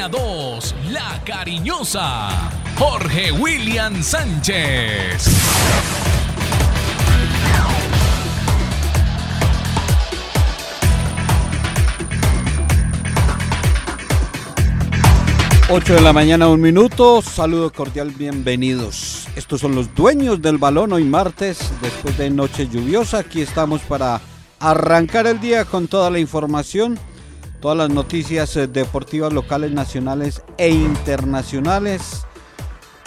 Antena 2, La Cariñosa, Jorge William Sánchez. Ocho de la mañana, un minuto. Saludo cordial, bienvenidos. Estos son los dueños del balón hoy martes, después de noche lluviosa. Aquí estamos para arrancar el día con toda la información, todas las noticias eh, deportivas locales, nacionales e internacionales.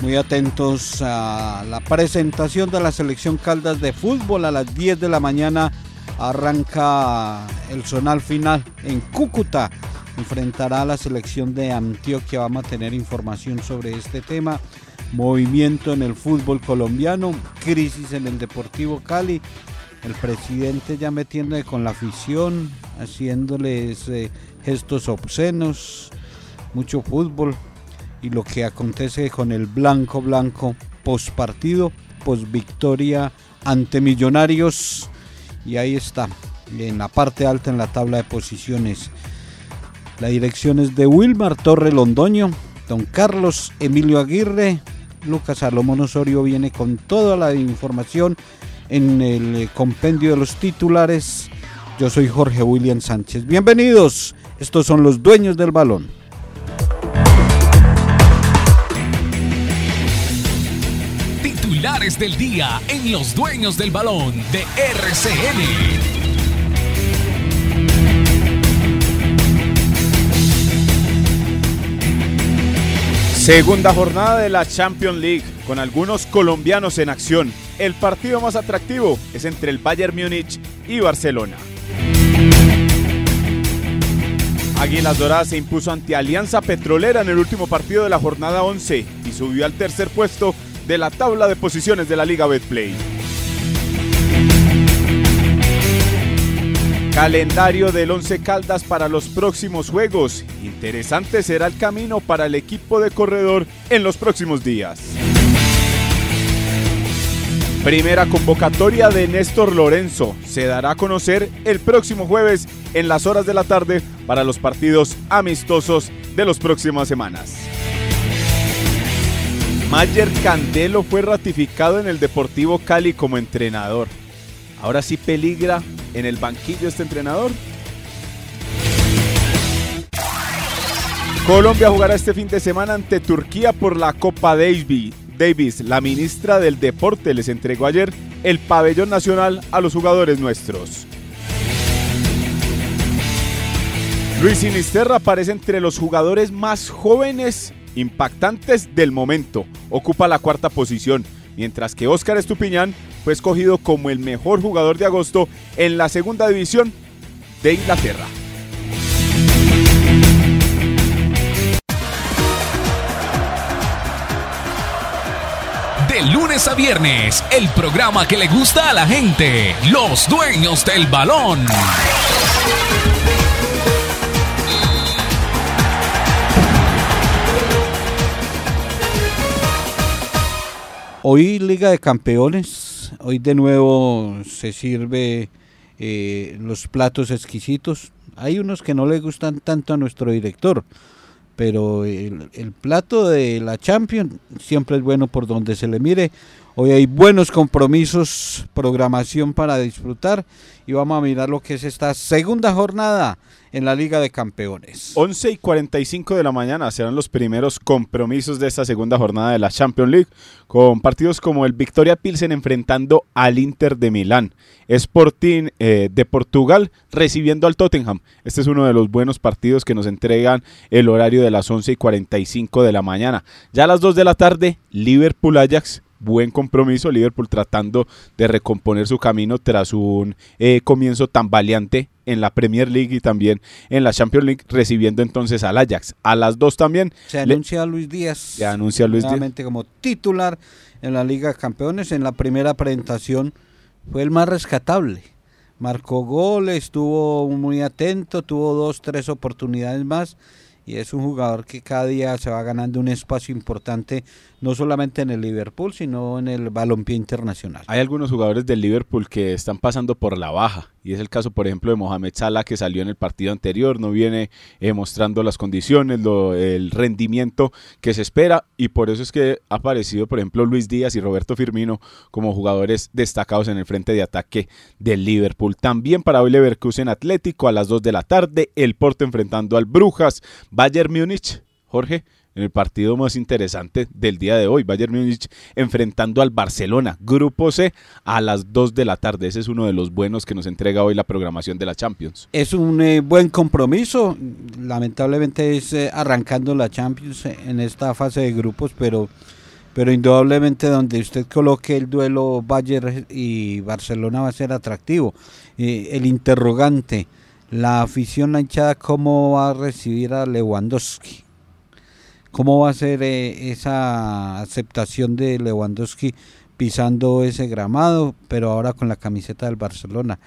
Muy atentos a la presentación de la selección Caldas de fútbol a las 10 de la mañana. Arranca el zonal final en Cúcuta enfrentará a la selección de Antioquia. Vamos a tener información sobre este tema. Movimiento en el fútbol colombiano, crisis en el Deportivo Cali. El presidente ya metiéndole con la afición, haciéndoles eh, gestos obscenos, mucho fútbol y lo que acontece con el blanco blanco post partido, post victoria ante Millonarios. Y ahí está, en la parte alta en la tabla de posiciones. La dirección es de Wilmar Torre Londoño, don Carlos Emilio Aguirre, Lucas Salomón Osorio viene con toda la información en el compendio de los titulares. Yo soy Jorge William Sánchez. Bienvenidos, estos son los dueños del balón. Titulares del día en los dueños del balón de RCN. Segunda jornada de la Champions League con algunos colombianos en acción. El partido más atractivo es entre el Bayern Múnich y Barcelona. Águilas Doradas se impuso ante Alianza Petrolera en el último partido de la jornada 11 y subió al tercer puesto de la tabla de posiciones de la Liga Betplay. Calendario del Once Caldas para los próximos juegos. Interesante será el camino para el equipo de corredor en los próximos días. Primera convocatoria de Néstor Lorenzo se dará a conocer el próximo jueves en las horas de la tarde para los partidos amistosos de las próximas semanas. Mayer Candelo fue ratificado en el Deportivo Cali como entrenador. Ahora sí peligra en el banquillo este entrenador. Colombia jugará este fin de semana ante Turquía por la Copa Davis. Davis, la ministra del Deporte, les entregó ayer el pabellón nacional a los jugadores nuestros. Luis Sinisterra aparece entre los jugadores más jóvenes impactantes del momento. Ocupa la cuarta posición mientras que Óscar Estupiñán fue escogido como el mejor jugador de agosto en la segunda división de Inglaterra. Lunes a viernes, el programa que le gusta a la gente, los dueños del balón. Hoy Liga de Campeones, hoy de nuevo se sirve eh, los platos exquisitos. Hay unos que no le gustan tanto a nuestro director, pero el, el plato de la Champions siempre es bueno por donde se le mire. Hoy hay buenos compromisos, programación para disfrutar y vamos a mirar lo que es esta segunda jornada en la Liga de Campeones. 11 y 45 de la mañana serán los primeros compromisos de esta segunda jornada de la Champions League, con partidos como el Victoria Pilsen enfrentando al Inter de Milán, Sporting eh, de Portugal recibiendo al Tottenham. Este es uno de los buenos partidos que nos entregan el horario de las 11 y 45 de la mañana. Ya a las 2 de la tarde, Liverpool Ajax buen compromiso. Liverpool tratando de recomponer su camino tras un eh, comienzo tan valiante en la Premier League y también en la Champions League, recibiendo entonces al Ajax. A las dos también. Se anuncia Luis Díaz. Se anuncia Luis nuevamente como titular en la Liga de Campeones. En la primera presentación fue el más rescatable. Marcó goles, estuvo muy atento, tuvo dos, tres oportunidades más y es un jugador que cada día se va ganando un espacio importante no solamente en el Liverpool, sino en el balompié internacional. Hay algunos jugadores del Liverpool que están pasando por la baja, y es el caso, por ejemplo, de Mohamed Salah, que salió en el partido anterior, no viene eh, mostrando las condiciones, el rendimiento que se espera, y por eso es que ha aparecido, por ejemplo, Luis Díaz y Roberto Firmino como jugadores destacados en el frente de ataque del Liverpool. También para hoy Leverkusen Atlético a las 2 de la tarde, el Porto enfrentando al Brujas, Bayern Múnich, Jorge, en el partido más interesante del día de hoy. Bayern Múnich enfrentando al Barcelona, Grupo C, a las 2 de la tarde. Ese es uno de los buenos que nos entrega hoy la programación de la Champions. Es un eh, buen compromiso. Lamentablemente es eh, arrancando la Champions en esta fase de grupos, pero, pero indudablemente donde usted coloque el duelo Bayern y Barcelona va a ser atractivo. Eh, el interrogante, la afición, la hinchada, ¿cómo va a recibir a Lewandowski? ¿Cómo va a ser eh, esa aceptación de Lewandowski pisando ese gramado, pero ahora con la camiseta del Barcelona?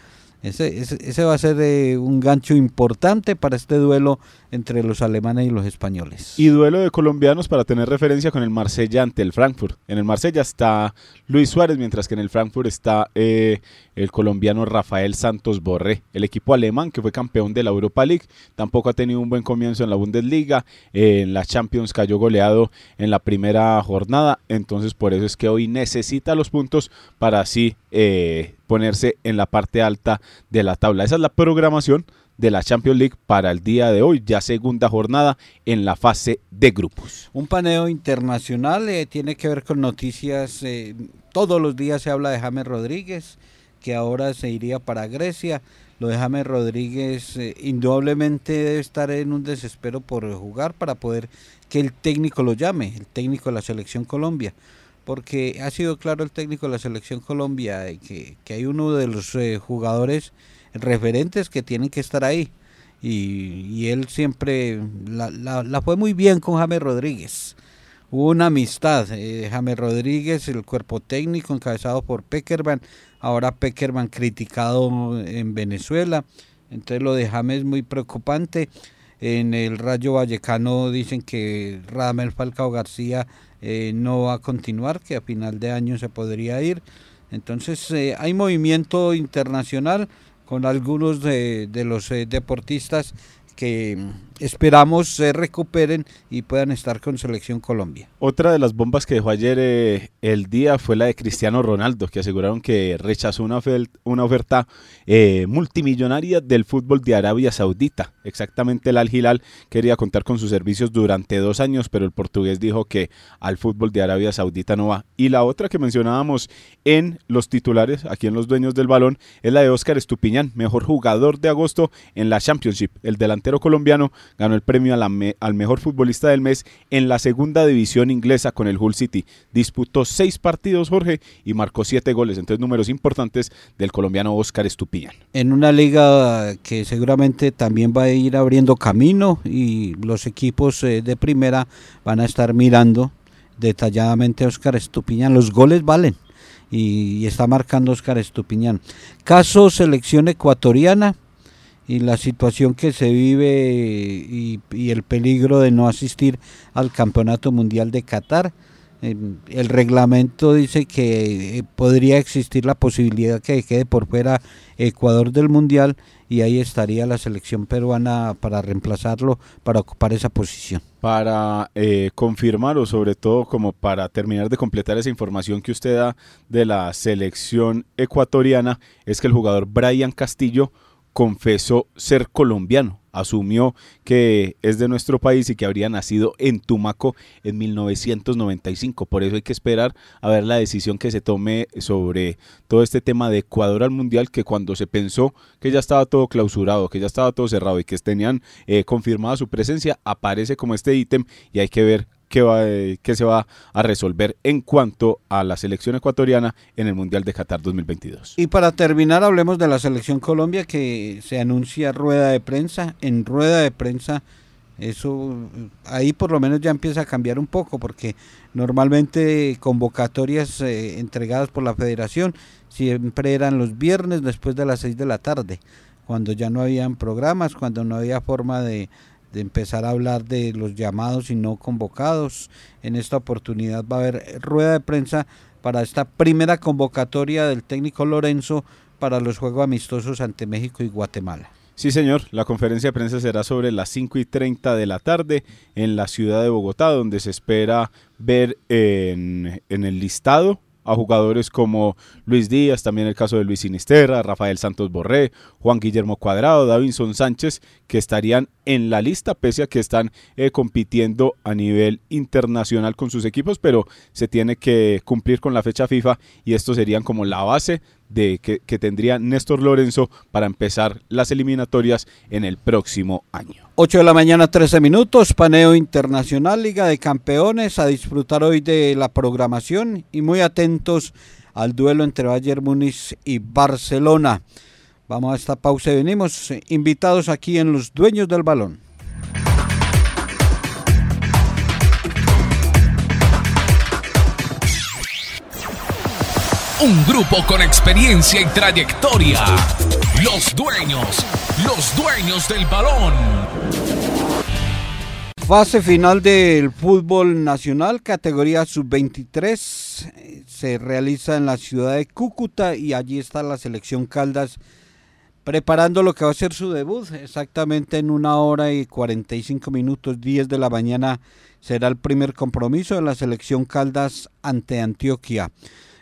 Ese, va a ser eh, un gancho importante para este duelo entre los alemanes y los españoles. Y duelo de colombianos para tener referencia con el Marsella ante el Frankfurt. En el Marsella está Luis Suárez, mientras que en el Frankfurt está eh, el colombiano Rafael Santos Borré. El equipo alemán, que fue campeón de la Europa League, tampoco ha tenido un buen comienzo en la Bundesliga. en la Champions cayó goleado en la primera jornada. Entonces, por eso es que hoy necesita los puntos para así eh, ponerse en la parte alta de la tabla. Esa es la programación de la Champions League para el día de hoy, ya segunda jornada en la fase de grupos. Un paneo internacional eh, tiene que ver con noticias, eh, todos los días se habla de James Rodríguez, que ahora se iría para Grecia. Lo de James Rodríguez eh, indudablemente debe estar en un desespero por jugar para poder que el técnico lo llame, el técnico de la selección Colombia porque ha sido claro el técnico de la selección Colombia que, que hay uno de los jugadores referentes que tienen que estar ahí. Y, él siempre la, la, fue muy bien con James Rodríguez. Hubo una amistad. Eh, James Rodríguez, el cuerpo técnico encabezado por Peckerman. Ahora Peckerman criticado en Venezuela. Entonces lo de James es muy preocupante. En el Rayo Vallecano dicen que Radamel Falcao García eh, no va a continuar, que a final de año se podría ir. Entonces eh, hay movimiento internacional con algunos de, los eh, deportistas que esperamos se recuperen y puedan estar con Selección Colombia. Otra de las bombas que dejó ayer eh, el día fue la de Cristiano Ronaldo, que aseguraron que rechazó una, oferta eh, multimillonaria del fútbol de Arabia Saudita. Exactamente el Al Hilal quería contar con sus servicios durante dos años, pero el portugués dijo que al fútbol de Arabia Saudita no va. Y la otra que mencionábamos en los titulares, aquí en los dueños del balón, es la de Oscar Estupiñán, mejor jugador de agosto en la Championship. El delantero colombiano ganó el premio al mejor futbolista del mes en la segunda división inglesa con el Hull City. Disputó seis partidos, Jorge, y marcó siete goles. Entonces, números importantes del colombiano Oscar Estupiñán. En una liga que seguramente también va a ir abriendo camino y los equipos eh, de primera van a estar mirando detalladamente a Oscar Estupiñán. Los goles valen. Y, está marcando Oscar Estupiñán. Caso selección ecuatoriana, y la situación que se vive y, el peligro de no asistir al Campeonato Mundial de Qatar. El reglamento dice que eh, podría existir la posibilidad que quede por fuera Ecuador del Mundial y ahí estaría la selección peruana para reemplazarlo, para ocupar esa posición. Para eh, confirmar o sobre todo como para terminar de completar esa información que usted da de la selección ecuatoriana, es que el jugador Brian Castillo confesó ser colombiano, asumió que es de nuestro país y que habría nacido en Tumaco en 1995. Por eso hay que esperar a ver la decisión que se tome sobre todo este tema de Ecuador al Mundial, que cuando se pensó que ya estaba todo clausurado, que ya estaba todo cerrado y que tenían eh, confirmada su presencia, aparece como este ítem y hay que ver que, va, que se va a resolver en cuanto a la selección ecuatoriana en el Mundial de Qatar 2022. Y para terminar, hablemos de la selección Colombia que se anuncia rueda de prensa. En rueda de prensa, eso ahí por lo menos ya empieza a cambiar un poco porque normalmente convocatorias eh, entregadas por la federación siempre eran los viernes después de las 6 de la tarde, cuando ya no habían programas, cuando no había forma de de empezar a hablar de los llamados y no convocados. En esta oportunidad va a haber rueda de prensa para esta primera convocatoria del técnico Lorenzo para los Juegos Amistosos ante México y Guatemala. Sí, señor. La conferencia de prensa será sobre las 5 y 30 de la tarde en la ciudad de Bogotá, donde se espera ver en, en el listado a jugadores como Luis Díaz, también el caso de Luis Sinisterra, Rafael Santos Borré, Juan Guillermo Cuadrado, Davinson Sánchez, que estarían en la lista, pese a que están eh, compitiendo a nivel internacional con sus equipos, pero se tiene que cumplir con la fecha FIFA y estos serían como la base de que, que, tendría Néstor Lorenzo para empezar las eliminatorias en el próximo año. 8 de la mañana, 13 minutos, paneo internacional, Liga de Campeones, a disfrutar hoy de la programación y muy atentos al duelo entre Bayern Múnich y Barcelona. Vamos a esta pausa y venimos invitados aquí en Los Dueños del Balón. Un grupo con experiencia y trayectoria. Los dueños, los dueños del balón. Fase final del fútbol nacional, categoría sub-23, se realiza en la ciudad de Cúcuta y allí está la selección Caldas preparando lo que va a ser su debut. Exactamente en una hora y 45 minutos, 10 de la mañana, será el primer compromiso de la selección Caldas ante Antioquia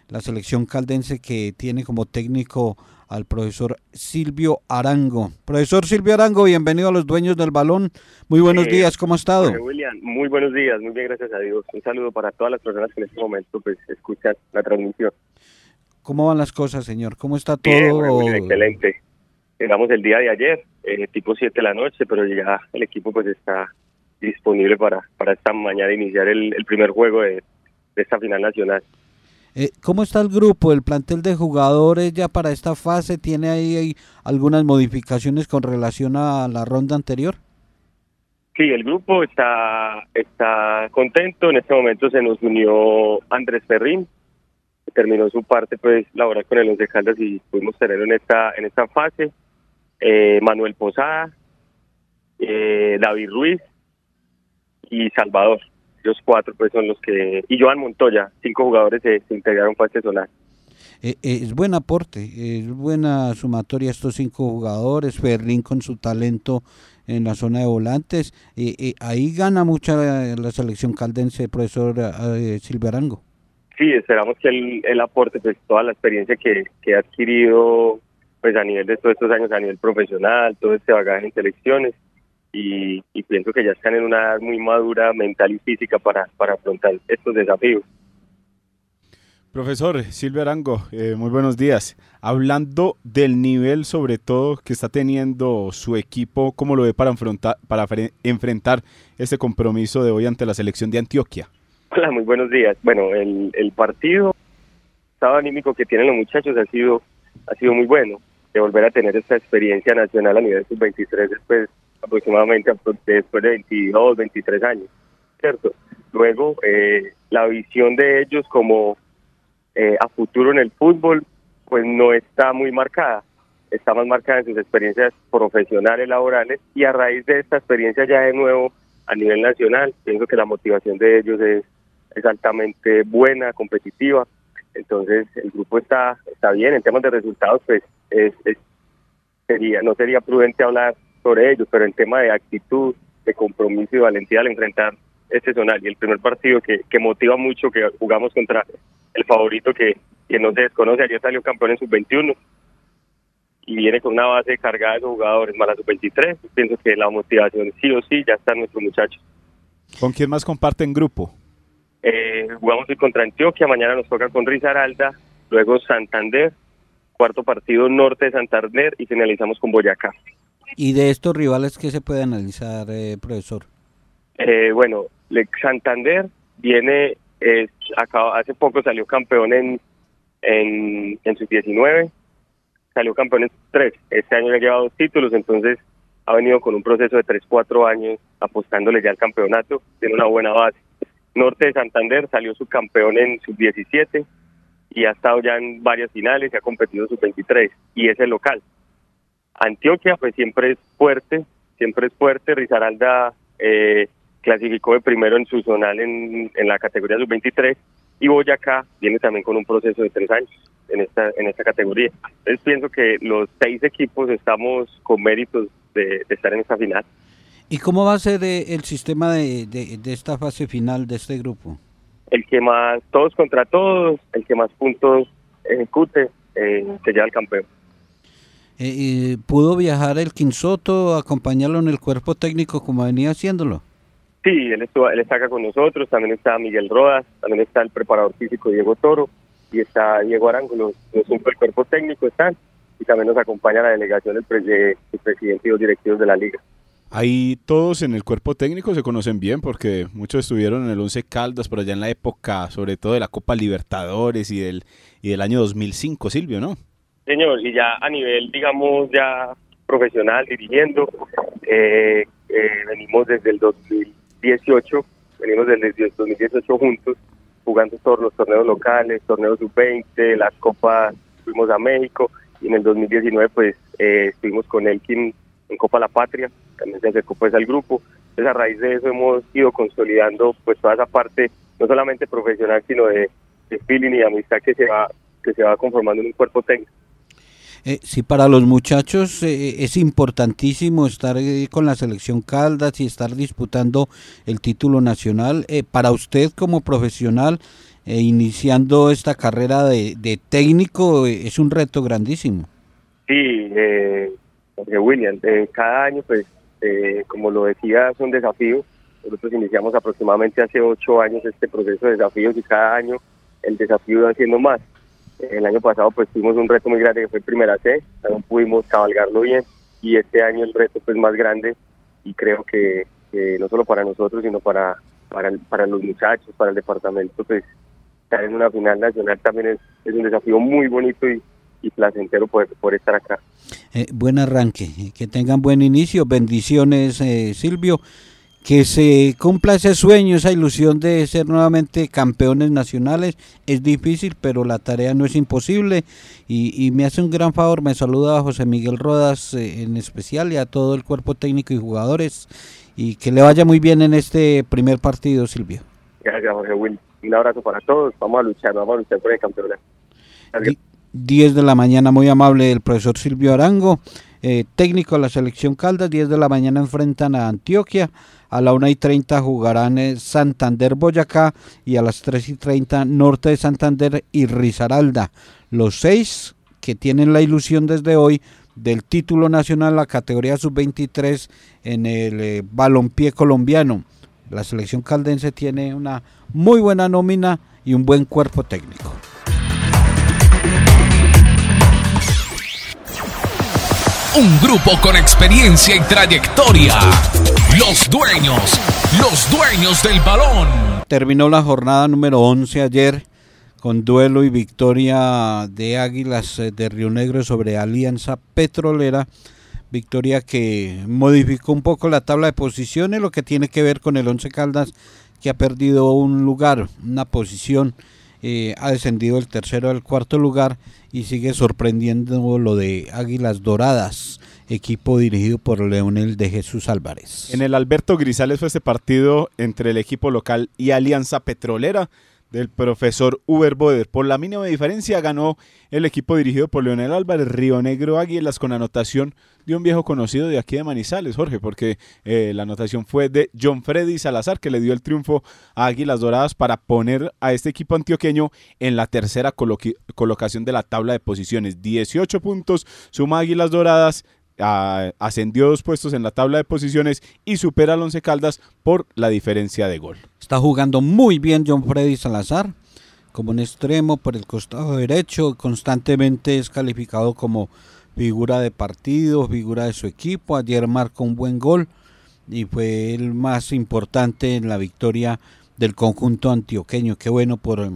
la selección caldense que tiene como técnico al profesor Silvio Arango. Profesor Silvio Arango, bienvenido a los dueños del balón. Muy buenos días, ¿cómo ha estado? William, muy buenos días, muy bien, gracias a Dios. Un saludo para todas las personas que en este momento pues escuchan la transmisión. ¿Cómo van las cosas, señor? ¿Cómo está todo? Bien, excelente. Llegamos el día de ayer, eh, tipo 7 de la noche, pero ya el equipo pues está disponible para, para esta mañana iniciar el, el primer juego de, de esta final nacional. Eh, ¿Cómo está el grupo, el plantel de jugadores ya para esta fase? ¿Tiene ahí, algunas modificaciones con relación a la ronda anterior? Sí, el grupo está, está contento. En este momento se nos unió Andrés Ferrín, terminó su parte pues laboral con el Once Caldas y pudimos tenerlo en esta, en esta fase. Eh, Manuel Posada, eh, David Ruiz y Salvador los cuatro pues son los que y Joan Montoya cinco jugadores se, integraron para este solar. Eh, eh, es buen aporte es buena sumatoria estos cinco jugadores Ferlín con su talento en la zona de volantes eh, ahí gana mucha la, selección caldense profesor Silverango sí esperamos que él, aporte pues toda la experiencia que, que ha adquirido pues a nivel de todos estos años a nivel profesional todo este bagaje en selecciones y, pienso que ya están en una edad muy madura mental y física para, para afrontar estos desafíos. Profesor Silvio Arango, eh, muy buenos días. Hablando del nivel sobre todo que está teniendo su equipo, ¿cómo lo ve para enfrentar, para enfrentar este compromiso de hoy ante la selección de Antioquia? Hola, muy buenos días. Bueno, el, el partido, estado anímico que tienen los muchachos ha sido, ha sido muy bueno, de volver a tener esta experiencia nacional a nivel sub-23 después aproximadamente después de 22, 23 años, ¿cierto? Luego, eh, la visión de ellos como eh, a futuro en el fútbol, pues no está muy marcada, está más marcada en sus experiencias profesionales, laborales, y a raíz de esta experiencia ya de nuevo a nivel nacional, pienso que la motivación de ellos es, altamente buena, competitiva, entonces el grupo está está bien en temas de resultados pues es, sería no sería prudente hablar sobre ellos, pero en tema de actitud, de compromiso y valentía al enfrentar este zonal y el primer partido que, que motiva mucho que jugamos contra el favorito que, que no se desconoce, ayer salió campeón en sub-21 y viene con una base cargada de jugadores más la sub-23, pienso que la motivación sí o sí ya están nuestros muchachos. ¿Con quién más comparten grupo? Eh, jugamos hoy contra Antioquia, mañana nos toca con Risaralda, luego Santander, cuarto partido Norte de Santander y finalizamos con Boyacá. ¿Y de estos rivales qué se puede analizar, eh, profesor? Eh, bueno, Santander viene, hace poco salió campeón en, en, en sus 19, salió campeón en sus 3. Este año le ha dos títulos, entonces ha venido con un proceso de 3, 4 años apostándole ya al campeonato, tiene una buena base. Norte de Santander salió subcampeón en sus 17 y ha estado ya en varias finales y ha competido sus 23 y es el local. Antioquia pues siempre es fuerte, siempre es fuerte. Risaralda eh, clasificó de primero en su zonal en, en la categoría sub-23 y Boyacá viene también con un proceso de tres años en esta en esta categoría. Entonces pienso que los seis equipos estamos con méritos de, estar en esta final. ¿Y cómo va a ser el sistema de, de, esta fase final de este grupo? El que más, todos contra todos, el que más puntos ejecute, eh, se lleva el campeón. Eh, ¿Pudo viajar el Quinsoto, acompañarlo en el cuerpo técnico como venía haciéndolo? Sí, él, estuvo, él está acá con nosotros, también está Miguel Rodas, también está el preparador físico Diego Toro y está Diego Arango, los, los del cuerpo técnico están y también nos acompaña la delegación del, presidente y los directivos de la liga. Ahí todos en el cuerpo técnico se conocen bien porque muchos estuvieron en el Once Caldas por allá en la época, sobre todo de la Copa Libertadores y del, y del año 2005, Silvio, ¿no? Señor, y ya a nivel, digamos, ya profesional, dirigiendo, eh, eh, venimos desde el 2018, venimos desde el 2018 juntos, jugando todos los torneos locales, torneos sub-20, las copas, fuimos a México, y en el 2019 pues eh, estuvimos con Elkin en Copa La Patria, también se acercó pues al grupo, entonces a raíz de eso hemos ido consolidando pues toda esa parte, no solamente profesional, sino de, feeling y amistad que se va que se va conformando en un cuerpo técnico. Eh, sí, para los muchachos eh, es importantísimo estar eh, con la selección Caldas y estar disputando el título nacional. Eh, para usted como profesional, iniciando esta carrera de, técnico, es un reto grandísimo. Sí, Jorge William, cada año, pues, como lo decía, es un desafío. Nosotros iniciamos aproximadamente hace ocho años este proceso de desafíos y cada año el desafío va siendo más el año pasado pues tuvimos un reto muy grande que fue primera C, no pudimos cabalgarlo bien. Y este año el reto pues más grande. Y creo que, no solo para nosotros sino para, para, para los muchachos, para el departamento pues estar en una final nacional también es, un desafío muy bonito y, y placentero poder, por estar acá. Eh, buen arranque, que tengan buen inicio, bendiciones eh, Silvio que se cumpla ese sueño, esa ilusión de ser nuevamente campeones nacionales. Es difícil, pero la tarea no es imposible. Y, me hace un gran favor, me saluda a José Miguel Rodas eh, en especial y a todo el cuerpo técnico y jugadores. Y que le vaya muy bien en este primer partido, Silvio. Gracias, Jorge Will. Un abrazo para todos. Vamos a luchar, vamos a luchar por el campeonato. 10 de la mañana, muy amable el profesor Silvio Arango, eh, técnico de la selección Caldas. 10 de la mañana enfrentan a Antioquia. A la 1 y 30 jugarán eh, Santander Boyacá y a las 3 y 30 Norte de Santander y Risaralda. Los seis que tienen la ilusión desde hoy del título nacional, la categoría sub-23 en el eh, balompié colombiano. La selección caldense tiene una muy buena nómina y un buen cuerpo técnico. Un grupo con experiencia y trayectoria. Los dueños, los dueños del balón. Terminó la jornada número 11 ayer con duelo y victoria de Águilas eh, de Río Negro sobre Alianza Petrolera. Victoria que modificó un poco la tabla de posiciones, lo que tiene que ver con el Once Caldas que ha perdido un lugar, una posición eh, ha descendido el tercero al cuarto lugar y sigue sorprendiendo lo de Águilas Doradas, equipo dirigido por Leonel de Jesús Álvarez. En el Alberto Grisales fue este partido entre el equipo local y Alianza Petrolera del profesor Uber Boder. Por la mínima diferencia ganó el equipo dirigido por Leonel Álvarez, Río Negro Águilas, con anotación de un viejo conocido de aquí de Manizales, Jorge, porque eh, la anotación fue de John Freddy Salazar, que le dio el triunfo a Águilas Doradas para poner a este equipo antioqueño en la tercera colocación de la tabla de posiciones. 18 puntos suma Águilas Doradas, ascendió dos puestos en la tabla de posiciones y supera al Once Caldas por la diferencia de gol. Está jugando muy bien John Freddy Salazar como un extremo por el costado derecho, constantemente es calificado como figura de partido, figura de su equipo. Ayer marcó un buen gol y fue el más importante en la victoria del conjunto antioqueño. Qué bueno por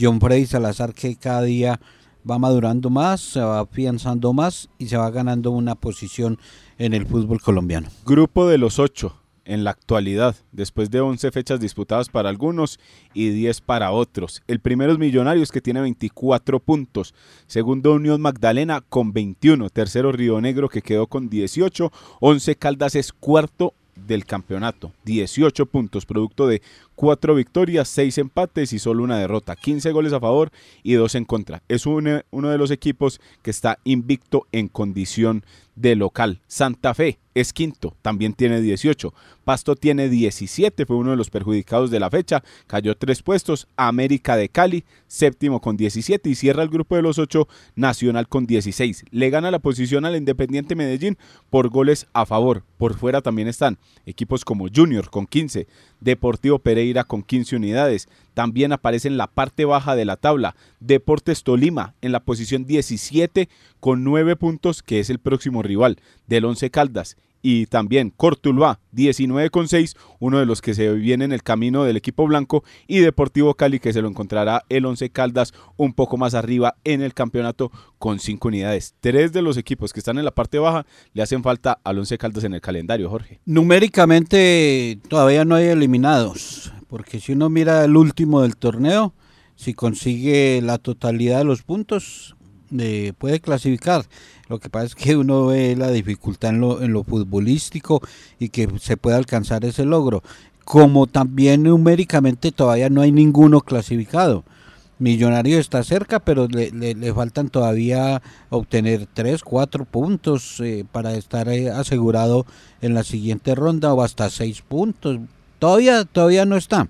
John Freddy Salazar que cada día va madurando más, se va afianzando más y se va ganando una posición en el fútbol colombiano. Grupo de los ocho en la actualidad, después de 11 fechas disputadas para algunos y 10 para otros. El primero es Millonarios que tiene 24 puntos, segundo Unión Magdalena con 21, tercero Río Negro que quedó con 18, 11 Caldas es cuarto del campeonato. 18 puntos, producto de 4 victorias, 6 empates y solo una derrota. 15 goles a favor y 2 en contra. Es uno, uno de los equipos que está invicto en condición de local. Santa Fe es quinto, también tiene 18. Pasto tiene 17, fue uno de los perjudicados de la fecha, cayó tres puestos. América de Cali, séptimo con 17 y cierra el grupo de los ocho, Nacional con 16. Le gana la posición al Independiente Medellín por goles a favor. Por fuera también están equipos como Junior con 15, Deportivo Pereira con 15 unidades. También aparece en la parte baja de la tabla Deportes Tolima en la posición 17 con 9 puntos, que es el próximo rival del Once Caldas. Y también Cortuluá 19 con 6, uno de los que se viene en el camino del equipo blanco. Y Deportivo Cali que se lo encontrará el Once Caldas un poco más arriba en el campeonato con 5 unidades. Tres de los equipos que están en la parte baja le hacen falta al Once Caldas en el calendario, Jorge. Numéricamente todavía no hay eliminados, porque si uno mira el último del torneo, si consigue la totalidad de los puntos, eh, puede clasificar. Lo que pasa es que uno ve la dificultad en lo, en lo futbolístico y que se puede alcanzar ese logro. Como también numéricamente todavía no hay ninguno clasificado. Millonario está cerca, pero le, le, faltan todavía obtener 3, 4 puntos eh, para estar eh, asegurado en la siguiente ronda o hasta 6 puntos. Todavía, todavía no está.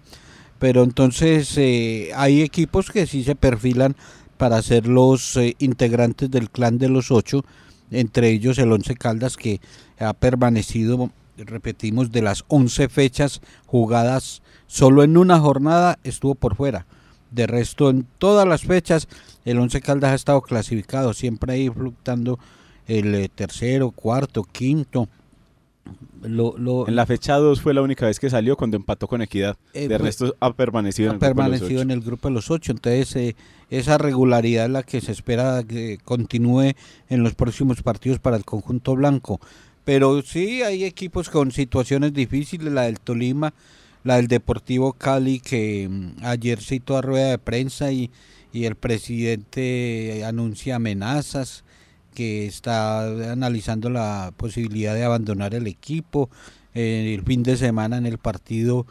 Pero entonces eh, hay equipos que sí se perfilan para ser los eh, integrantes del clan de los ocho, entre ellos el Once Caldas que ha permanecido, repetimos, de las once fechas jugadas, solo en una jornada estuvo por fuera. De resto, en todas las fechas, el Once Caldas ha estado clasificado, siempre ahí fluctuando el eh, tercero, cuarto, quinto, en la fecha 2 fue la única vez que salió cuando empató con Equidad. Eh, de resto ha permanecido, en, el permanecido en el grupo de los ocho. Entonces, eh, esa regularidad es la que se espera que continúe en los próximos partidos para el conjunto blanco. Pero sí hay equipos con situaciones difíciles, la del Tolima, la del Deportivo Cali, que mm, ayer citó a rueda de prensa y, y el presidente anuncia amenazas que está analizando la posibilidad de abandonar el equipo. Eh, el fin de semana en el partido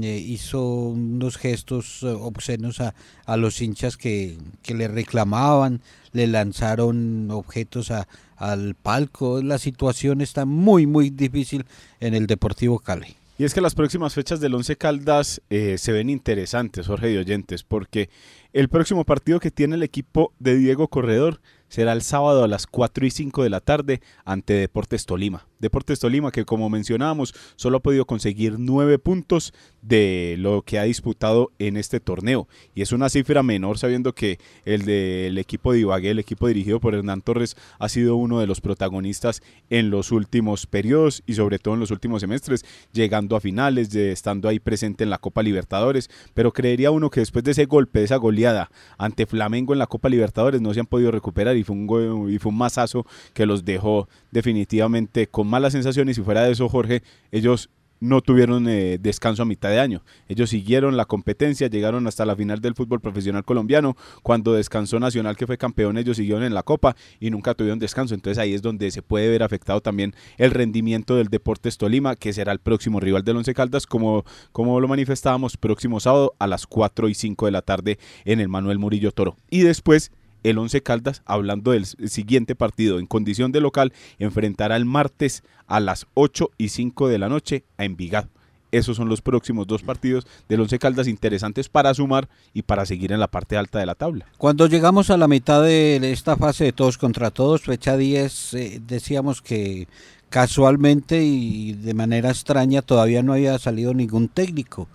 eh, hizo unos gestos eh, obscenos a, a los hinchas que, que, le reclamaban, le lanzaron objetos a, al palco. La situación está muy, muy difícil en el Deportivo Cali. Y es que las próximas fechas del Once Caldas se ven interesantes, Jorge y oyentes, porque el próximo partido que tiene el equipo de Diego Corredor será el sábado a las 4 y 5 de la tarde ante Deportes Tolima. Deportes Tolima que como mencionábamos solo ha podido conseguir 9 puntos de lo que ha disputado en este torneo. Y es una cifra menor sabiendo que el del equipo de Ibagué, el equipo dirigido por Hernán Torres ha sido uno de los protagonistas en los últimos periodos y sobre todo en los últimos semestres llegando a finales, de, estando ahí presente en la Copa Libertadores, pero creería uno que después de ese golpe, de esa goleada ante Flamengo en la Copa Libertadores no se han podido recuperar y fue un, fue un masazo que los dejó definitivamente con malas sensaciones. Y fuera de eso, Jorge, ellos no tuvieron eh, descanso a mitad de año. Ellos siguieron la competencia, llegaron hasta la final del fútbol profesional colombiano. Cuando descansó Nacional, que fue campeón, ellos siguieron en la Copa y nunca tuvieron descanso. Entonces ahí es donde se puede ver afectado también el rendimiento del Deportes Tolima, que será el próximo rival del Once Caldas, como, como lo manifestábamos, próximo sábado a las 4 y 5 de la tarde en el Manuel Murillo Toro. Y después el Once Caldas, hablando del siguiente partido en condición de local, enfrentará el martes a las 8 y 5 de la noche a Envigado. Esos son los próximos dos partidos del Once Caldas interesantes para sumar y para seguir en la parte alta de la tabla. Cuando llegamos a la mitad de esta fase de todos contra todos, fecha 10, eh, decíamos que casualmente y de manera extraña todavía no había salido ningún técnico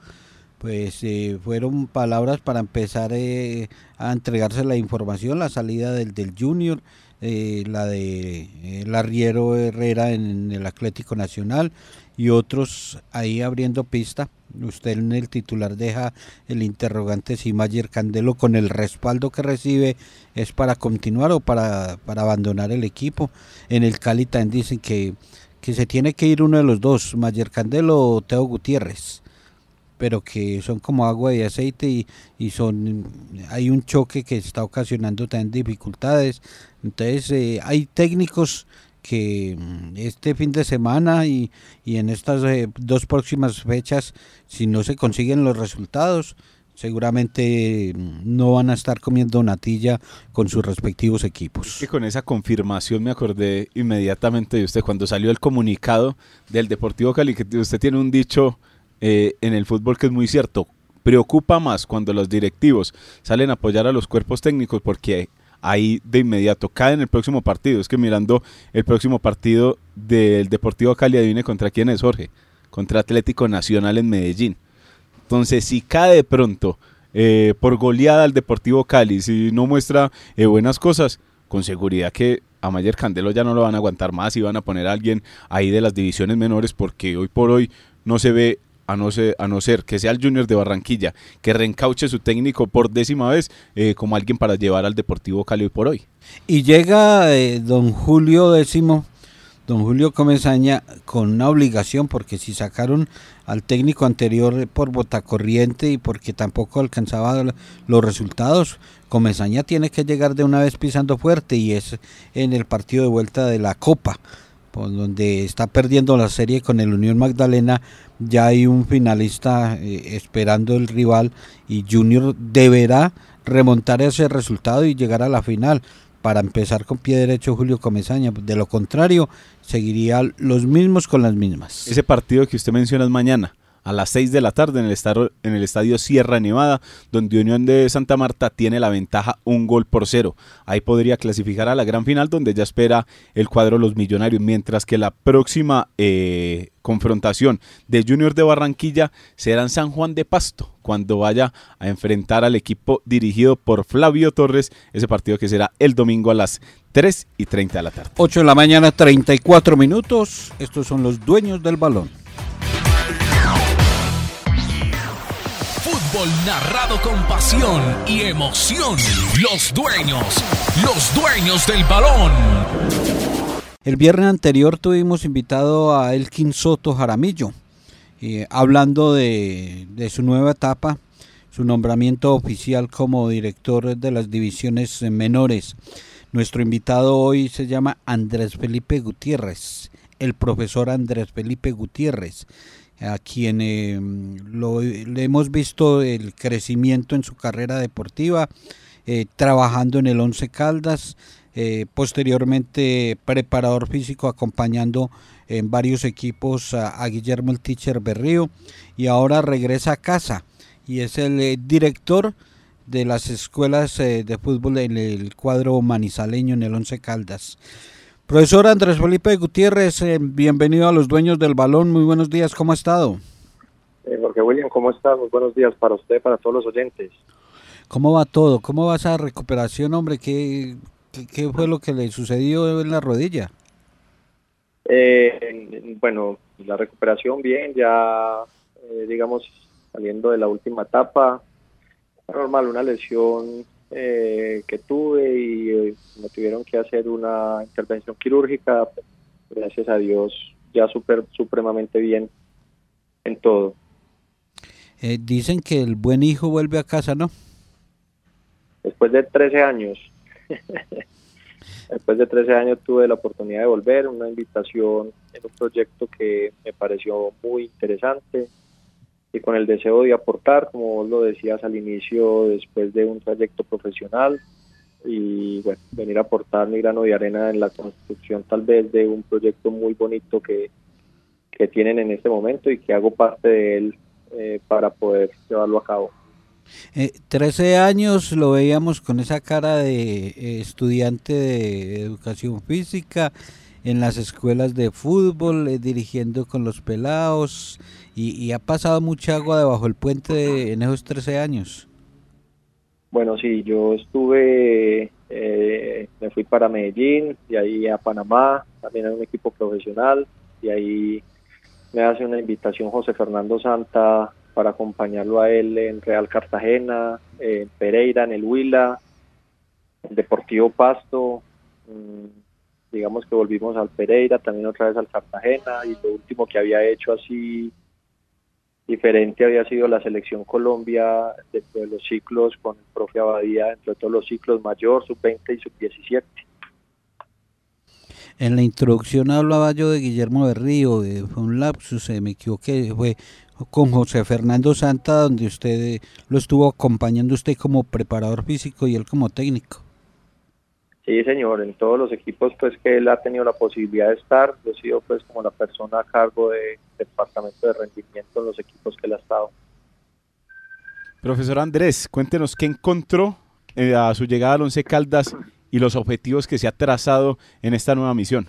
pues eh, fueron palabras para empezar eh, a entregarse la información, la salida del, del Junior, eh, la de el arriero Herrera en, el Atlético Nacional y otros ahí abriendo pista. Usted en el titular deja el interrogante si Mayer Candelo con el respaldo que recibe es para continuar o para, para abandonar el equipo. En el Cali también dicen que que se tiene que ir uno de los dos, Mayer Candelo o Teo Gutiérrez pero que son como agua y aceite y, y, son hay un choque que está ocasionando también dificultades entonces eh, hay técnicos que mm, este fin de semana y, y en estas eh, dos próximas fechas si no se consiguen los resultados seguramente mm, no van a estar comiendo natilla con sus respectivos equipos. Y con esa confirmación me acordé inmediatamente de usted cuando salió el comunicado del Deportivo Cali, que usted tiene un dicho eh, en el fútbol que es muy cierto. Preocupa más cuando los directivos salen a apoyar a los cuerpos técnicos porque ahí de inmediato cae en el próximo partido. Es que mirando el próximo partido del Deportivo Cali, adivine contra quién es Jorge, contra Atlético Nacional en Medellín. Entonces, si cae de pronto eh, por goleada al Deportivo Cali, si no muestra eh, buenas cosas, con seguridad que a Mayer Candelo ya no lo van a aguantar más y van a poner a alguien ahí de las divisiones menores porque hoy por hoy no se ve a no, ser, a no ser que sea el Junior de Barranquilla, que reencauche su técnico por décima vez eh, como alguien para llevar al Deportivo Cali hoy por hoy. Y llega don Julio décimo don Julio Comesaña con una obligación, porque si sacaron al técnico anterior por botacorriente y porque tampoco alcanzaba los resultados, Comesaña tiene que llegar de una vez pisando fuerte y es en el partido de vuelta de la Copa, por donde está perdiendo la serie con el Unión Magdalena, ya hay un finalista eh, esperando el rival y Junior deberá remontar ese resultado y llegar a la final para empezar con pie derecho Julio Comesaña. De lo contrario, seguiría los mismos con las mismas. Ese partido que usted menciona es mañana a las 6 de la tarde en el, estadio, Sierra Nevada, donde Unión de Santa Marta tiene la ventaja un gol por cero. Ahí podría clasificar a la gran final, donde ya espera el cuadro Los Millonarios, mientras que la próxima eh, confrontación de Junior de Barranquilla será en San Juan de Pasto, cuando vaya a enfrentar al equipo dirigido por Flavio Torres, ese partido que será el domingo a las 3 y 30 de la tarde. 8 de la mañana, 34 minutos. Estos son los dueños del balón. Narrado con pasión y emoción. Los dueños, los dueños del balón. El viernes anterior tuvimos invitado a Elkin Soto Jaramillo, eh, hablando de, de su nueva etapa, su nombramiento oficial como director de las divisiones menores. Nuestro invitado hoy se llama Andrés Felipe Gutiérrez, el profesor Andrés Felipe Gutiérrez a quien eh, lo, le hemos visto el crecimiento en su carrera deportiva, eh, trabajando en el Once Caldas, eh, posteriormente preparador físico acompañando en varios equipos a, Guillermo el Teacher Berrío y ahora regresa a casa y es el director de las escuelas de fútbol en el cuadro manizaleño en el Once Caldas. Profesor Andrés Felipe Gutiérrez, eh, bienvenido a los dueños del balón. Muy buenos días, ¿cómo ha estado? Eh, Jorge William, ¿cómo está? Muy buenos días para usted, para todos los oyentes. ¿Cómo va todo? ¿Cómo va esa recuperación, hombre? ¿Qué, qué, fue lo que le sucedió en la rodilla? Eh, bueno, la recuperación bien, ya eh, digamos saliendo de la última etapa, normal, una lesión eh, que tuve y eh, me tuvieron que hacer una intervención quirúrgica. Gracias a Dios, ya super, supremamente bien en todo. Eh, dicen que el buen hijo vuelve a casa, ¿no? Después de 13 años. Después de 13 años tuve la oportunidad de volver, una invitación en un proyecto que me pareció muy interesante, y con el deseo de aportar, como vos lo decías al inicio, después de un trayecto profesional y bueno, venir a aportar mi grano de arena en la construcción tal vez de un proyecto muy bonito que, que tienen en este momento y que hago parte de él eh, para poder llevarlo a cabo. Eh, 13 años lo veíamos con esa cara de eh, estudiante de educación física en las escuelas de fútbol, eh, dirigiendo con los pelados, y, ha pasado mucha agua debajo del puente en esos 13 años. Bueno, sí, yo estuve, eh, me fui para Medellín, y ahí a Panamá, también a un equipo profesional, y ahí me hace una invitación José Fernando Santa para acompañarlo a él en Real Cartagena, en Pereira, en el Huila, en Deportivo Pasto, mm, digamos que volvimos al Pereira, también otra vez al Cartagena y lo último que había hecho así diferente había sido la selección Colombia dentro de los ciclos con el profe Abadía, dentro de todos los ciclos mayor, sub-20 y sub-17. En la introducción hablaba yo de Guillermo Berrío, fue un lapsus, me equivoqué, fue con José Fernando Santa, donde usted lo estuvo acompañando usted como preparador físico y él como técnico. Sí, señor, en todos los equipos pues que él ha tenido la posibilidad de estar, yo he sido pues como la persona a cargo del departamento de rendimiento en los equipos que él ha estado. Profesor Andrés, cuéntenos qué encontró eh, a su llegada al Once Caldas y los objetivos que se ha trazado en esta nueva misión.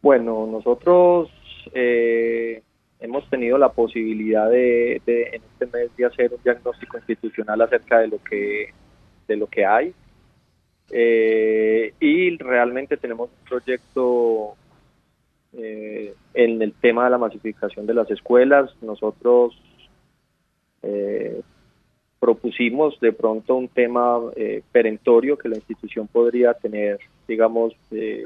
Bueno, nosotros eh, hemos tenido la posibilidad de, de, en este mes de hacer un diagnóstico institucional acerca de lo que de lo que hay eh, y realmente tenemos un proyecto eh, en el tema de la masificación de las escuelas. Nosotros eh, propusimos de pronto un tema perentorio que la institución podría tener, digamos,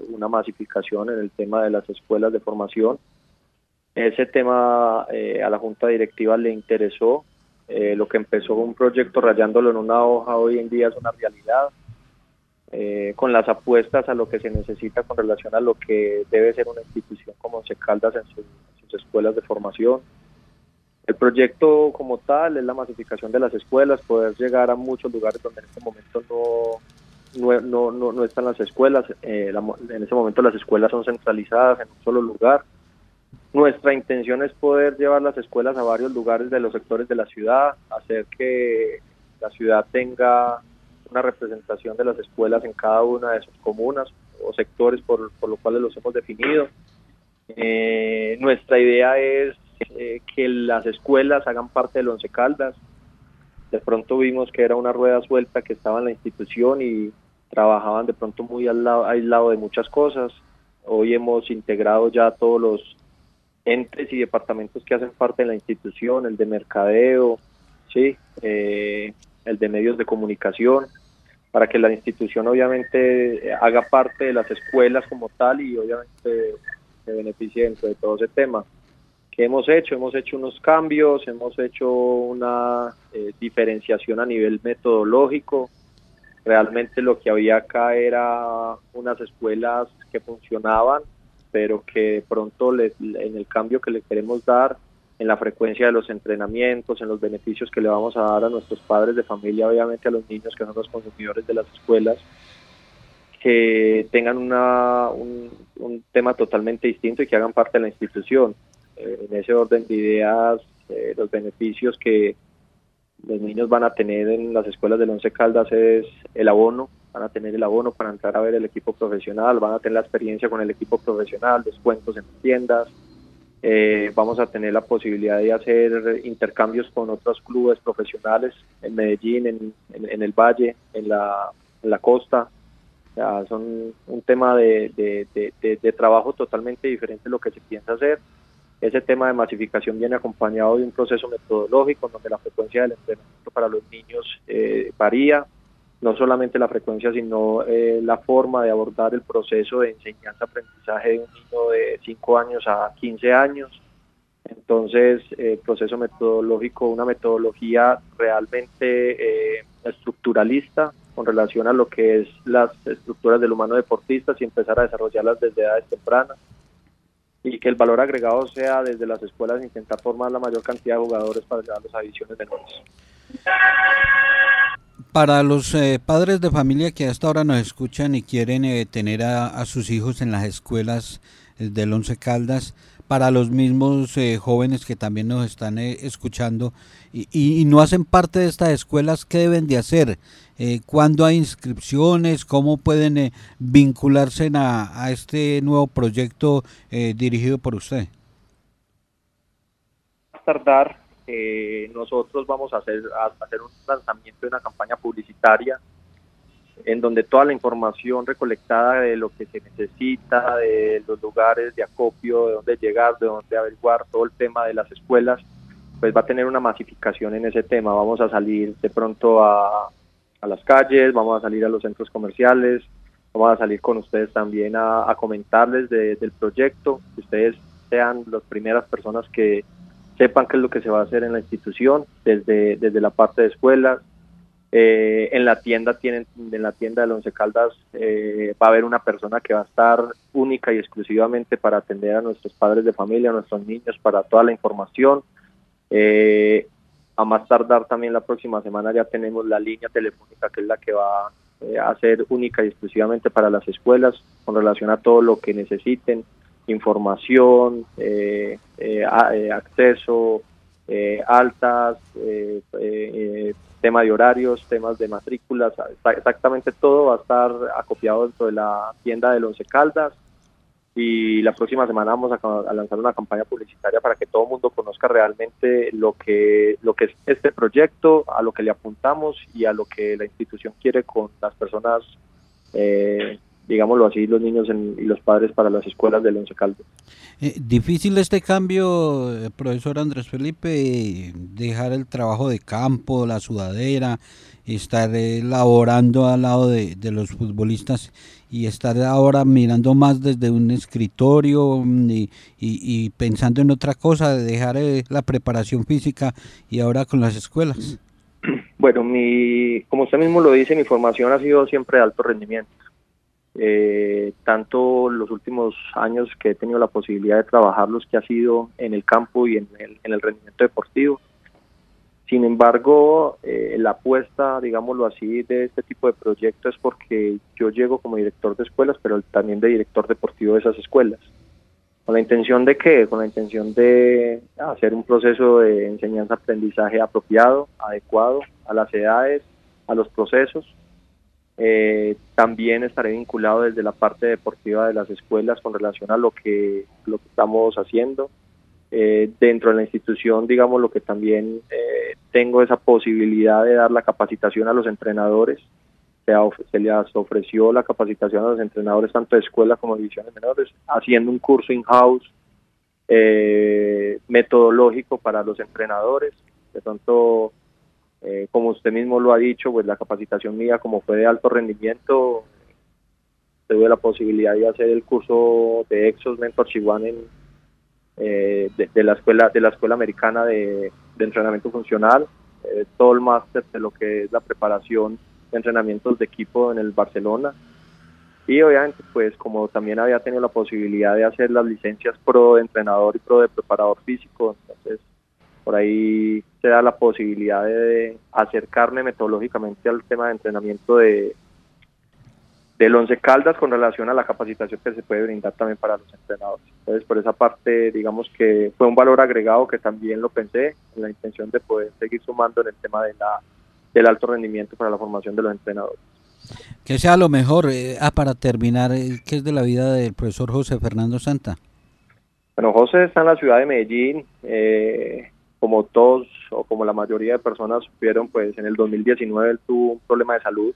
una masificación en el tema de las escuelas de formación. Ese tema a la Junta Directiva le interesó. lo que empezó un proyecto rayándolo en una hoja hoy en día es una realidad eh, con las apuestas a lo que se necesita con relación a lo que debe ser una institución como se Caldas en, sus escuelas de formación. El proyecto como tal es la masificación de las escuelas, poder llegar a muchos lugares donde en este momento no, no, no, no están las escuelas. Eh, en ese momento las escuelas son centralizadas en un solo lugar. Nuestra intención es poder llevar las escuelas a varios lugares de los sectores de la ciudad, hacer que la ciudad tenga una representación de las escuelas en cada una de sus comunas o sectores por, por los cuales los hemos definido. Eh, nuestra idea es eh, que las escuelas hagan parte del Once Caldas. De pronto vimos que era una rueda suelta que estaba en la institución y trabajaban de pronto muy al lado, aislado de muchas cosas. Hoy hemos integrado ya todos los entes y departamentos que hacen parte de la institución, el de mercadeo, sí, eh, el de medios de comunicación, para que la institución obviamente haga parte de las escuelas como tal y obviamente se beneficie dentro de todo ese tema. ¿Qué hemos hecho? Hemos hecho unos cambios, hemos hecho una eh, diferenciación a nivel metodológico. Realmente lo que había acá era unas escuelas que funcionaban, pero que pronto en el cambio que le queremos dar en la frecuencia de los entrenamientos, en los beneficios que le vamos a dar a nuestros padres de familia, obviamente a los niños que son los consumidores de las escuelas, que tengan una, un, tema totalmente distinto y que hagan parte de la institución. Eh, en ese orden de ideas, eh, los beneficios que los niños van a tener en las escuelas del Once Caldas es el abono, van a tener el abono para entrar a ver el equipo profesional, van a tener la experiencia con el equipo profesional, descuentos en tiendas, eh, vamos a tener la posibilidad de hacer intercambios con otros clubes profesionales en Medellín, en, el Valle, en la, costa. son un tema de, trabajo totalmente diferente a lo que se piensa hacer. Ese tema de masificación viene acompañado de un proceso metodológico donde la frecuencia del entrenamiento para los niños eh, varía, no solamente la frecuencia, sino eh, la forma de abordar el proceso de enseñanza-aprendizaje de un niño de 5 años a 15 años. Entonces, el proceso metodológico, una metodología realmente eh, estructuralista con relación a lo que es las estructuras del humano deportista y empezar a desarrollarlas desde edades tempranas y que el valor agregado sea desde las escuelas intentar formar la mayor cantidad de jugadores para llegar a las adiciones menores. Para los eh, padres de familia que hasta ahora nos escuchan y quieren eh, tener a, sus hijos en las escuelas eh, del Once Caldas, para los mismos jóvenes que también nos están escuchando y, no hacen parte de estas escuelas, ¿qué deben de hacer? ¿Cuándo hay inscripciones? ¿Cómo pueden vincularse a, a, este nuevo proyecto dirigido por usted? Tardar nosotros vamos a hacer, a hacer un lanzamiento de una campaña publicitaria en donde toda la información recolectada de lo que se necesita, de los lugares de acopio, de dónde llegar, de dónde averiguar, todo el tema de las escuelas, pues va a tener una masificación en ese tema. Vamos a salir de pronto a, a las calles, vamos a salir a los centros comerciales, Vamos a salir con ustedes también a, comentarles del proyecto, que ustedes sean las primeras personas que sepan qué es lo que se va a hacer en la institución, desde, desde la parte de escuelas. Eh, en la tienda tienen, en la tienda de Once Caldas eh, va a haber una persona que va a estar única y exclusivamente para atender a nuestros padres de familia, a nuestros niños, para toda la información. Eh, a más tardar también la próxima semana ya tenemos la línea telefónica que es la que va a ser única y exclusivamente para las escuelas con relación a todo lo que necesiten, información, eh, eh, eh, acceso, altas, tema de horarios, temas de matrículas, exactamente todo va a estar acopiado dentro de la tienda del Once Caldas. Y la próxima semana vamos a, lanzar una campaña publicitaria para que todo el mundo conozca realmente lo que lo que es este proyecto, a lo que le apuntamos y a lo que la institución quiere con las personas eh, digámoslo así, los niños y los padres para las escuelas del Once Caldas. Eh, difícil este cambio, eh, profesor Andrés Felipe, dejar el trabajo de campo, la sudadera, estar elaborando al lado de, los futbolistas y estar ahora mirando más desde un escritorio mm, y, pensando en otra cosa, dejar eh, la preparación física y ahora con las escuelas. Bueno, mi, como usted mismo lo dice, mi formación ha sido siempre de alto rendimiento eh, tanto los últimos años que he tenido la posibilidad de trabajar los que ha sido en el campo y en el, en el rendimiento deportivo. Sin embargo, eh, la apuesta, digámoslo así, de este tipo de proyectos es porque yo llego como director de escuelas, pero también de director deportivo de esas escuelas. ¿Con la intención de qué? Con la intención de hacer un proceso de enseñanza-aprendizaje apropiado, adecuado a las edades, a los procesos, eh, también estaré vinculado desde la parte deportiva de las escuelas con relación a lo que, lo que estamos haciendo. Eh, dentro de la institución, digamos, lo que también eh, tengo esa posibilidad de dar la capacitación a los entrenadores. Se, se les ofreció la capacitación a los entrenadores tanto de escuela como de divisiones menores, haciendo un curso in-house metodológico para los entrenadores. De pronto eh, como usted mismo lo ha dicho, pues la capacitación mía como fue de alto rendimiento, tuve la posibilidad de hacer el curso de Exos Mentor Chihuahua en, eh, de, la escuela de la escuela americana de, entrenamiento funcional, eh, todo el máster de lo que es la preparación de entrenamientos de equipo en el Barcelona. Y obviamente pues como también había tenido la posibilidad de hacer las licencias pro de entrenador y pro de preparador físico, entonces por ahí se da la posibilidad de acercarme metodológicamente al tema de entrenamiento de del Once Caldas con relación a la capacitación que se puede brindar también para los entrenadores. Entonces, por esa parte, digamos que fue un valor agregado que también lo pensé en la intención de poder seguir sumando en el tema de la, del alto rendimiento para la formación de los entrenadores. Que sea lo mejor. Eh, ah, para terminar, eh, ¿qué es de la vida del profesor José Fernando Santa? Bueno, José está en la ciudad de Medellín. Eh, como todos o como la mayoría de personas supieron, pues en el 2019 él tuvo un problema de salud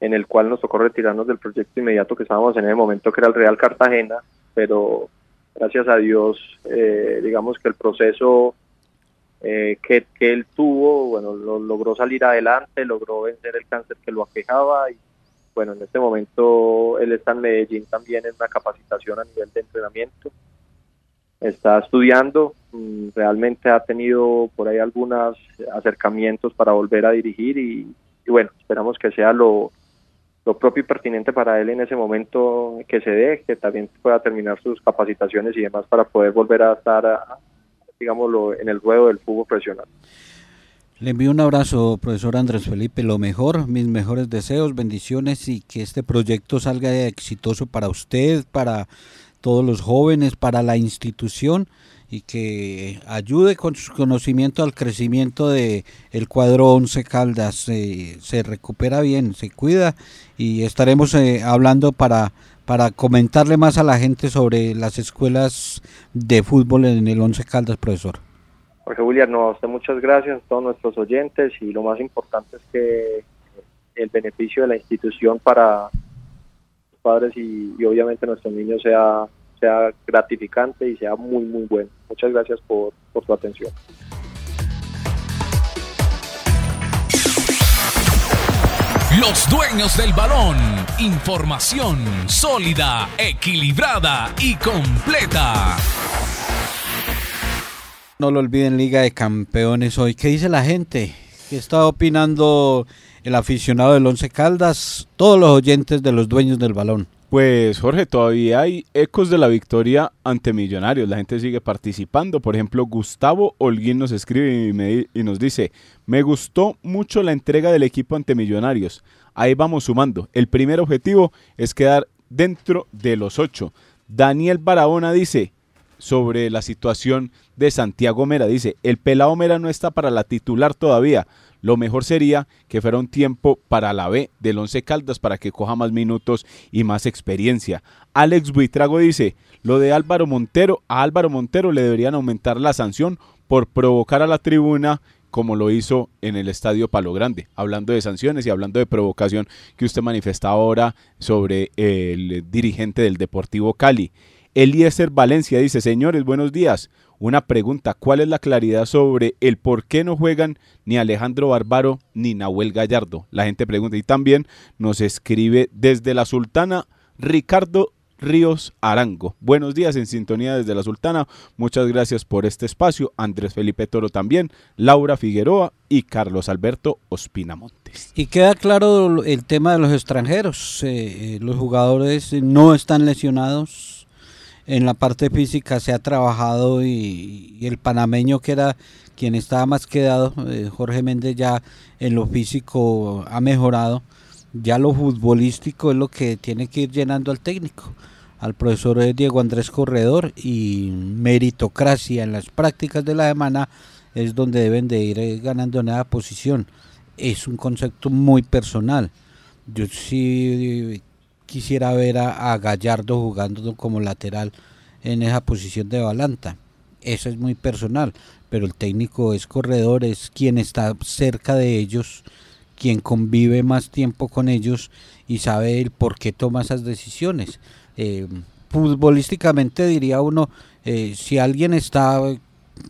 en el cual nos tocó retirarnos del proyecto inmediato que estábamos en ese momento, que era el Real Cartagena, pero gracias a Dios, eh, digamos que el proceso eh, que, que, él tuvo, bueno, lo, logró salir adelante, logró vencer el cáncer que lo aquejaba y bueno, en este momento él está en Medellín también en una capacitación a nivel de entrenamiento está estudiando, mm, realmente ha tenido por ahí algunos acercamientos para volver a dirigir y, bueno, esperamos que sea lo, propio y pertinente para él en ese momento que se dé, que también pueda terminar sus capacitaciones y demás para poder volver a estar, digámoslo, en el ruedo del fútbol profesional. Le envío un abrazo, profesor Andrés Felipe, lo mejor, mis mejores deseos, bendiciones y que este proyecto salga exitoso para usted, para todos los jóvenes, para la institución y que ayude con su conocimiento al crecimiento de el cuadro 11 Caldas. se recupera bien, se cuida y estaremos eh, hablando para, para comentarle más a la gente sobre las escuelas de fútbol en el 11 Caldas, profesor. Jorge William, no, a usted muchas gracias a todos nuestros oyentes y lo más importante es que el beneficio de la institución para padres y, obviamente nuestros niños sea, sea gratificante y sea muy, muy bueno. Muchas gracias por, por su atención. Los dueños del balón. Información sólida, equilibrada y completa. No lo olviden, Liga de Campeones hoy. ¿Qué dice la gente? ¿Qué está opinando el aficionado del Once Caldas? Todos los oyentes de los dueños del balón. Pues Jorge, todavía hay ecos de la victoria ante Millonarios. La gente sigue participando. Por ejemplo, Gustavo Holguín nos escribe y, y, nos dice, me gustó mucho la entrega del equipo ante Millonarios. Ahí vamos sumando. El primer objetivo es quedar dentro de los ocho. Daniel Barahona dice sobre la situación de Santiago Mera. Dice, el pelado Mera no está para la titular todavía. Lo mejor sería que fuera un tiempo para la B del Once Caldas para que coja más minutos y más experiencia. Alex Buitrago dice, lo de Álvaro Montero, a Álvaro Montero le deberían aumentar la sanción por provocar a la tribuna como lo hizo en el Estadio Palo Grande, hablando de sanciones y hablando de provocación que usted manifiesta ahora sobre el dirigente del Deportivo Cali. Eliezer Valencia dice, señores, buenos días. Una pregunta, ¿cuál es la claridad sobre el por qué no juegan ni Alejandro Barbaro ni Nahuel Gallardo? La gente pregunta y también nos escribe desde la Sultana Ricardo Ríos Arango. Buenos días en sintonía desde la Sultana. Muchas gracias por este espacio. Andrés Felipe Toro también, Laura Figueroa y Carlos Alberto Ospina Montes. Y queda claro el tema de los extranjeros. Eh, los jugadores no están lesionados en la parte física se ha trabajado y, el panameño que era quien estaba más quedado, eh, Jorge Méndez ya en lo físico ha mejorado, ya lo futbolístico es lo que tiene que ir llenando al técnico, al profesor Diego Andrés Corredor y meritocracia en las prácticas de la semana es donde deben de ir eh, ganando nueva posición. Es un concepto muy personal. Yo sí quisiera ver a, Gallardo jugando como lateral en esa posición de Balanta. Eso es muy personal, pero el técnico es corredor, es quien está cerca de ellos, quien convive más tiempo con ellos y sabe el por qué toma esas decisiones. Eh, futbolísticamente diría uno, eh, si alguien está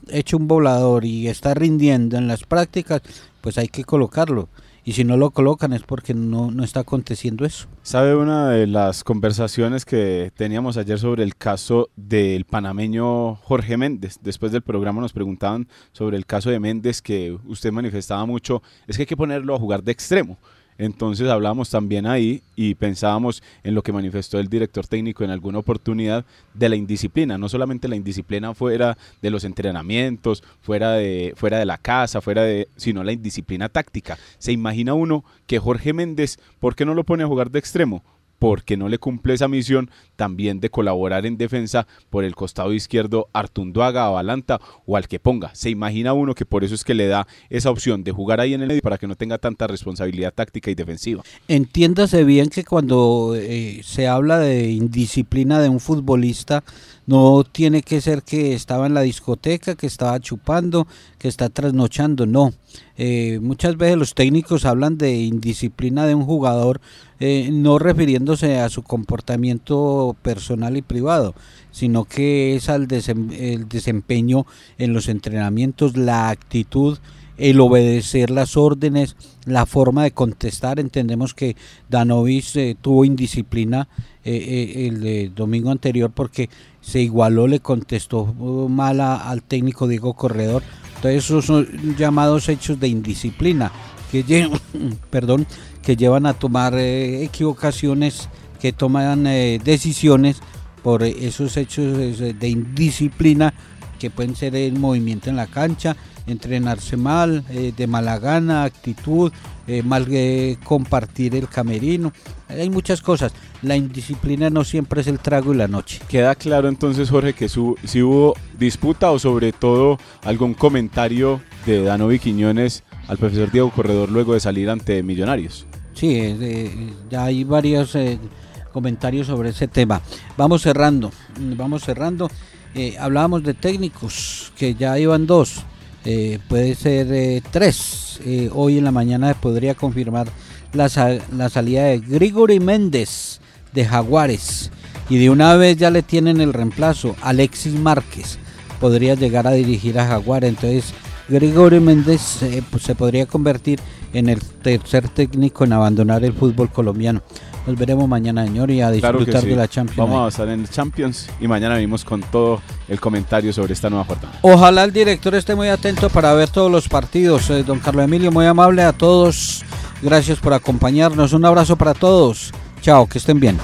hecho un volador y está rindiendo en las prácticas, pues hay que colocarlo y si no lo colocan es porque no, no está aconteciendo eso. ¿Sabe una de las conversaciones que teníamos ayer sobre el caso del panameño Jorge Méndez? Después del programa nos preguntaban sobre el caso de Méndez que usted manifestaba mucho, es que hay que ponerlo a jugar de extremo. Entonces hablábamos también ahí y pensábamos en lo que manifestó el director técnico en alguna oportunidad de la indisciplina, no solamente la indisciplina fuera de los entrenamientos, fuera de, fuera de la casa, fuera de, sino la indisciplina táctica. Se imagina uno que Jorge Méndez, ¿por qué no lo pone a jugar de extremo? Porque no le cumple esa misión también de colaborar en defensa por el costado izquierdo Artunduaga, Avalanta o al que ponga. Se imagina uno que por eso es que le da esa opción de jugar ahí en el medio para que no tenga tanta responsabilidad táctica y defensiva. Entiéndase bien que cuando eh, se habla de indisciplina de un futbolista, no tiene que ser que estaba en la discoteca, que estaba chupando, que está trasnochando, no. Eh, muchas veces los técnicos hablan de indisciplina de un jugador eh, no refiriéndose a su comportamiento personal y privado, sino que es al el desempeño en los entrenamientos, la actitud, el obedecer las órdenes, la forma de contestar. Entendemos que Danovis eh, tuvo indisciplina el domingo anterior porque se igualó, le contestó mal al técnico Diego Corredor. Entonces esos son llamados hechos de indisciplina que llevan, perdón, que llevan a tomar eh, equivocaciones, que toman eh, decisiones por esos hechos de indisciplina que pueden ser el movimiento en la cancha, entrenarse mal, eh, de mala gana, actitud, eh, mal eh, compartir el camerino. Hay muchas cosas. La indisciplina no siempre es el trago y la noche. Queda claro entonces, Jorge, que si hubo disputa o sobre todo algún comentario de Danovi Quiñones al profesor Diego Corredor luego de salir ante Millonarios. Sí, ya hay varios comentarios sobre ese tema. Vamos cerrando, vamos cerrando. hablábamos de técnicos, que ya iban dos. Eh, puede ser eh, tres. Eh, hoy en la mañana podría confirmar la, la, salida de Grigori Méndez de Jaguares. Y de una vez ya le tienen el reemplazo. Alexis Márquez podría llegar a dirigir a Jaguares. Entonces Grigori Méndez pues, se podría convertir en el tercer técnico en abandonar el fútbol colombiano. Nos veremos mañana, señor, y a disfrutar de la Champions. Vamos a estar en Champions y mañana venimos con todo el comentario sobre esta nueva jornada. Ojalá el director esté muy atento para ver todos los partidos. Eh, don Carlos Emilio, muy amable a todos. Gracias por acompañarnos. Un abrazo para todos. Chao, que estén bien.